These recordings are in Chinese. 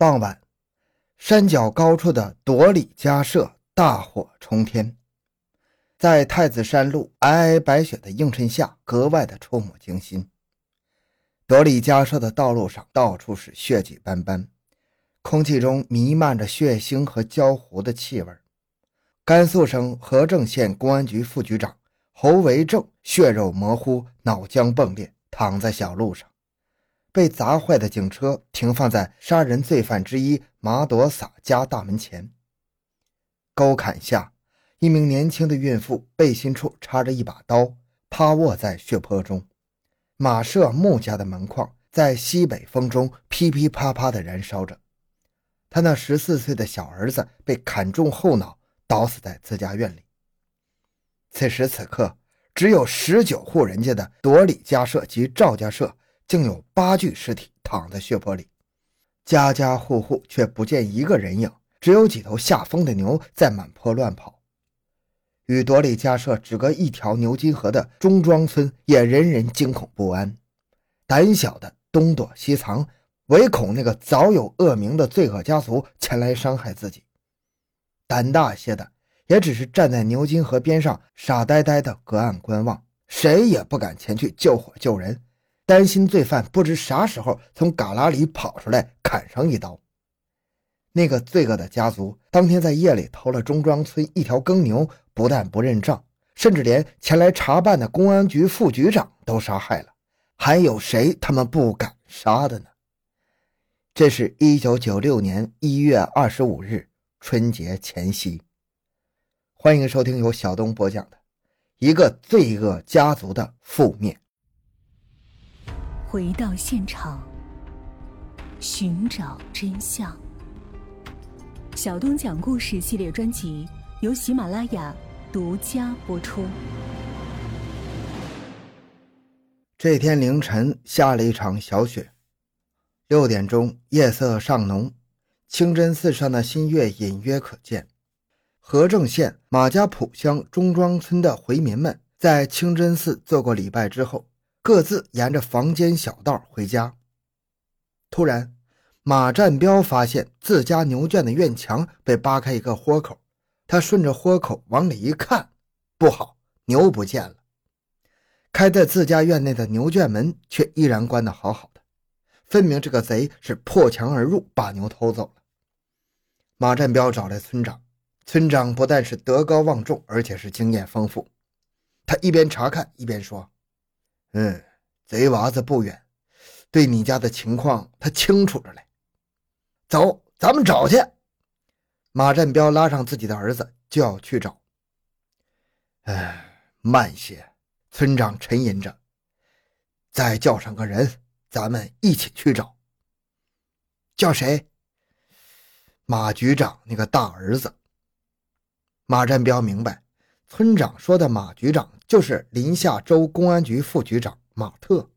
傍晚，山脚高处的朵里家舍大火冲天，在太子山路皑皑白雪的映衬下，格外的触目惊心。朵里家舍的道路上到处是血迹斑斑，空气中弥漫着血腥和焦糊的气味。甘肃省和政县公安局副局长侯维正血肉模糊，脑浆迸裂，躺在小路上。被砸坏的警车停放在杀人罪犯之一马朵洒家大门前。沟坎下，一名年轻的孕妇背心处插着一把刀，趴卧在血泊中。马舍穆家的门框在西北风中噼噼啪啪地燃烧着。他那十四岁的小儿子被砍中后脑，倒死在自家院里。此时此刻，只有十九户人家的朵里家舍及赵家舍。竟有八具尸体躺在血泊里，家家户户却不见一个人影，只有几头下疯的牛在满坡乱跑。与朵里家舍只隔一条牛津河的中庄村也人人惊恐不安，胆小的东躲西藏，唯恐那个早有恶名的罪恶家族前来伤害自己；胆大些的也只是站在牛津河边上傻呆呆的隔岸观望，谁也不敢前去救火救人。担心罪犯不知啥时候从旮旯里跑出来砍上一刀。那个罪恶的家族当天在夜里偷了中庄村一条耕牛，不但不认账，甚至连前来查办的公安局副局长都杀害了。还有谁他们不敢杀的呢？这是一九九六年一月二十五日春节前夕。欢迎收听由小东播讲的《一个罪恶家族的覆灭》。回到现场，寻找真相。小东讲故事系列专辑由喜马拉雅独家播出。这天凌晨下了一场小雪，六点钟夜色尚浓，清真寺上的新月隐约可见。和正县马家堡乡中庄村的回民们在清真寺做过礼拜之后。各自沿着房间小道回家。突然，马占彪发现自家牛圈的院墙被扒开一个豁口，他顺着豁口往里一看，不好，牛不见了。开在自家院内的牛圈门却依然关得好好的，分明这个贼是破墙而入，把牛偷走了。马占彪找来村长，村长不但是德高望重，而且是经验丰富。他一边查看一边说。嗯，贼娃子不远，对你家的情况他清楚着嘞。走，咱们找去。马占彪拉上自己的儿子就要去找。哎，慢些，村长沉吟着，再叫上个人，咱们一起去找。叫谁？马局长那个大儿子。马占彪明白。村长说的马局长就是临夏州公安局副局长马特。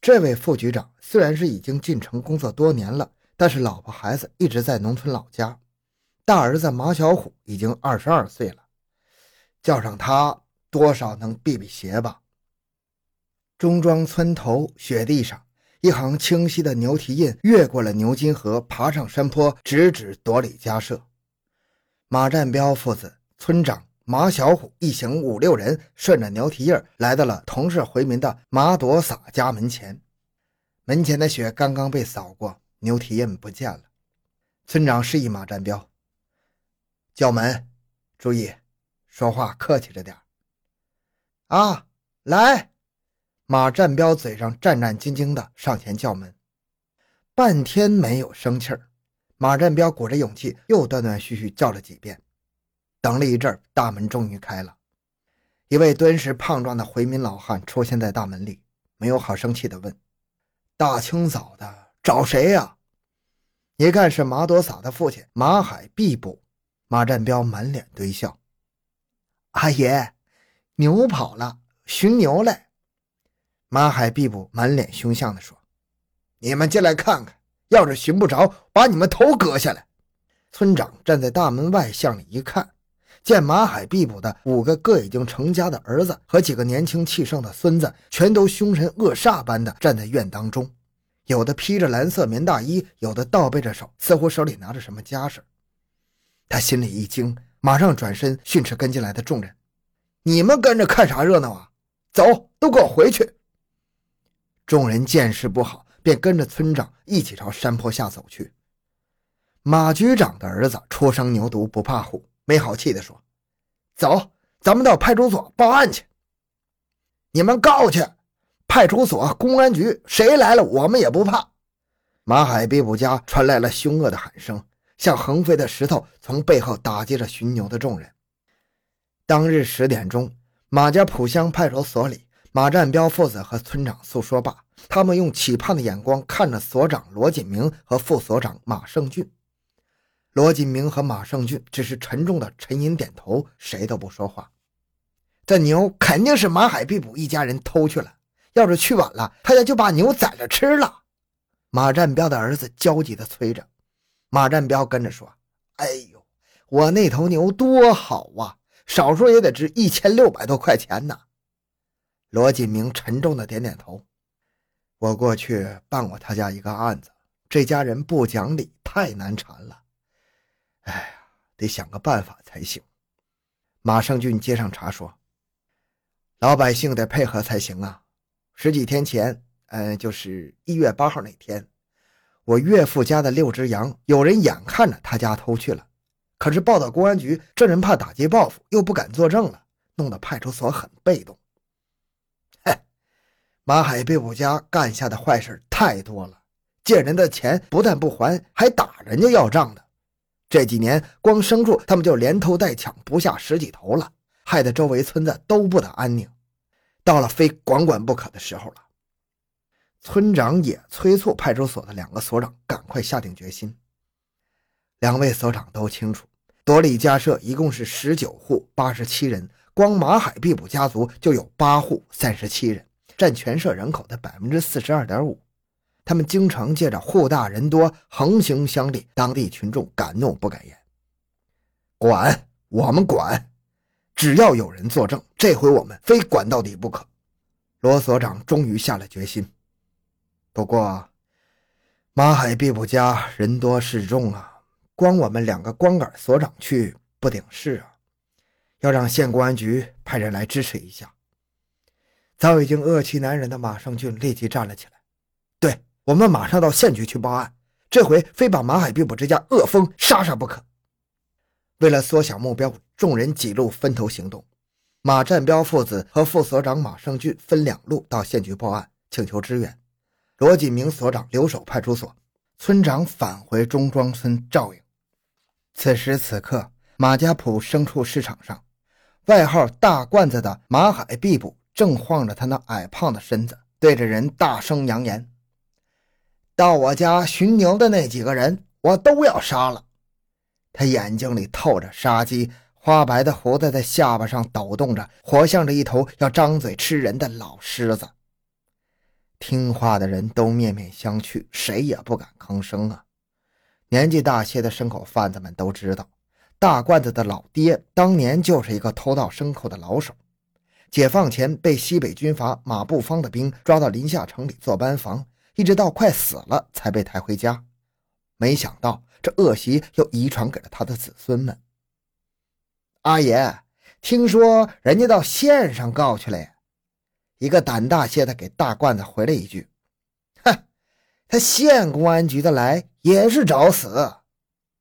这位副局长虽然是已经进城工作多年了，但是老婆孩子一直在农村老家。大儿子马小虎已经二十二岁了，叫上他多少能避避邪吧。中庄村头雪地上，一行清晰的牛蹄印越过了牛津河，爬上山坡，直指朵里家舍。马占彪父子、村长。马小虎一行五六人顺着牛蹄印来到了同是回民的马朵撒家门前。门前的雪刚刚被扫过，牛蹄印不见了。村长示意马占彪叫门，注意说话客气着点啊，来！马占彪嘴上战战兢兢的上前叫门，半天没有生气儿。马占彪鼓着勇气又断断续续叫了几遍。等了一阵，大门终于开了。一位敦实胖壮的回民老汉出现在大门里，没有好生气的问：“大清早的找谁呀？”一看是马朵洒的父亲马海毕捕，马占彪满脸堆笑：“阿爷，牛跑了，寻牛来。”马海毕捕满脸凶相地说：“你们进来看看，要是寻不着，把你们头割下来。”村长站在大门外向里一看。见马海必捕的五个各已经成家的儿子和几个年轻气盛的孙子，全都凶神恶煞般的站在院当中，有的披着蓝色棉大衣，有的倒背着手，似乎手里拿着什么家事。他心里一惊，马上转身训斥跟进来的众人：“你们跟着看啥热闹啊？走，都给我回去！”众人见势不好，便跟着村长一起朝山坡下走去。马局长的儿子初生牛犊不怕虎，没好气地说：“走，咱们到派出所报案去。你们告去，派出所、公安局，谁来了我们也不怕。”马海毕卜家传来了凶恶的喊声。像横飞的石头，从背后打击着巡牛的众人。当日十点钟，马家浦乡派出所里，马占彪父子和村长诉说罢，他们用期盼的眼光看着所长罗锦明和副所长马胜俊。罗锦明和马胜俊只是沉重的沉吟点头，谁都不说话。这牛肯定是马海毕卜一家人偷去了，要是去晚了，他家就把牛宰了吃了。马占彪的儿子焦急地催着。马占彪跟着说：“哎呦，我那头牛多好啊，少说也得值一千六百多块钱呢。”罗锦明沉重的点点头：“我过去办过他家一个案子，这家人不讲理，太难缠了。得想个办法才行。”马胜俊接上茬说：“老百姓得配合才行啊。十几天前，嗯，就是一月八号那天。”我岳父家的六只羊，有人眼看着他家偷去了，可是报到公安局，这人怕打击报复，又不敢作证了，弄得派出所很被动。嘿，马海被我家干下的坏事太多了，借人的钱不但不还，还打人家要账的。这几年光牲畜他们就连偷带抢，不下十几头了，害得周围村子都不得安宁，到了非管管不可的时候了。村长也催促派出所的两个所长赶快下定决心。两位所长都清楚，朵里家社一共是十九户八十七人，光马海毕卜家族就有八户三十七人，占全社人口的百分之四十二点五。他们经常借着户大人多横行乡里，当地群众敢怒不敢言。管我们管，只要有人作证，这回我们非管到底不可。罗所长终于下了决心。不过，马海毕卜家人多势众啊，光我们两个光杆所长去不顶事啊，要让县公安局派人来支持一下。早已经恶气难忍的马胜俊立即站了起来：“我们马上到县局去报案，这回非把马海毕卜这家恶风杀杀不可。”为了缩小目标，众人几路分头行动。马占彪父子和副所长马胜俊分两路到县局报案，请求支援。罗锦明所长留守派出所，村长返回中庄村照应。此时此刻，马家堡牲畜市场上，外号“大罐子”的马海毕卜正晃着他那矮胖的身子，对着人大声扬言：“到我家巡牛的那几个人，我都要杀了。”他眼睛里透着杀机，花白的胡子在下巴上抖动着，活像着一头要张嘴吃人的老狮子。听话的人都面面相觑，谁也不敢吭声啊。年纪大些的牲口贩子们都知道，大罐子的老爹当年就是一个偷盗牲口的老手，解放前被西北军阀马步芳的兵抓到临夏城里做班房，一直到快死了才被抬回家。没想到这恶习又遗传给了他的子孙们。阿爷，听说人家到县上告去了呀？一个胆大些的给大罐子回了一句：“哼，他县公安局的来也是找死。”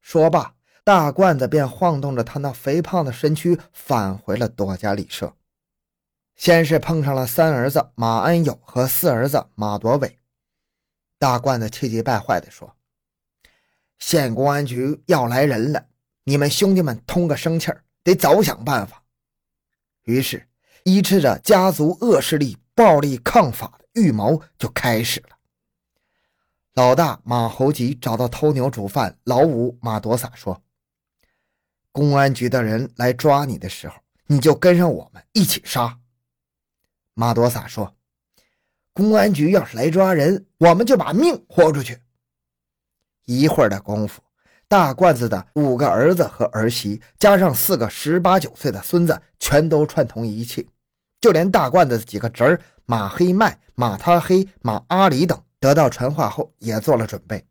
说罢，大罐子便晃动着他那肥胖的身躯返回了多家里社。先是碰上了三儿子马安友和四儿子马朵伟。大罐子气急败坏地说：“县公安局要来人了，你们兄弟们通个声气儿，得早想办法。”于是。依持着家族恶势力暴力抗法的预谋就开始了。老大马侯吉找到偷牛主犯老五马多撒说：“公安局的人来抓你的时候，你就跟上我们一起杀。”马多撒说：“公安局要是来抓人，我们就把命豁出去。”一会儿的功夫，大罐子的五个儿子和儿媳，加上四个十八九岁的孙子，全都串通一气。就连大罐子的几个侄儿马黑麦、马他黑、马阿里等得到传话后也做了准备。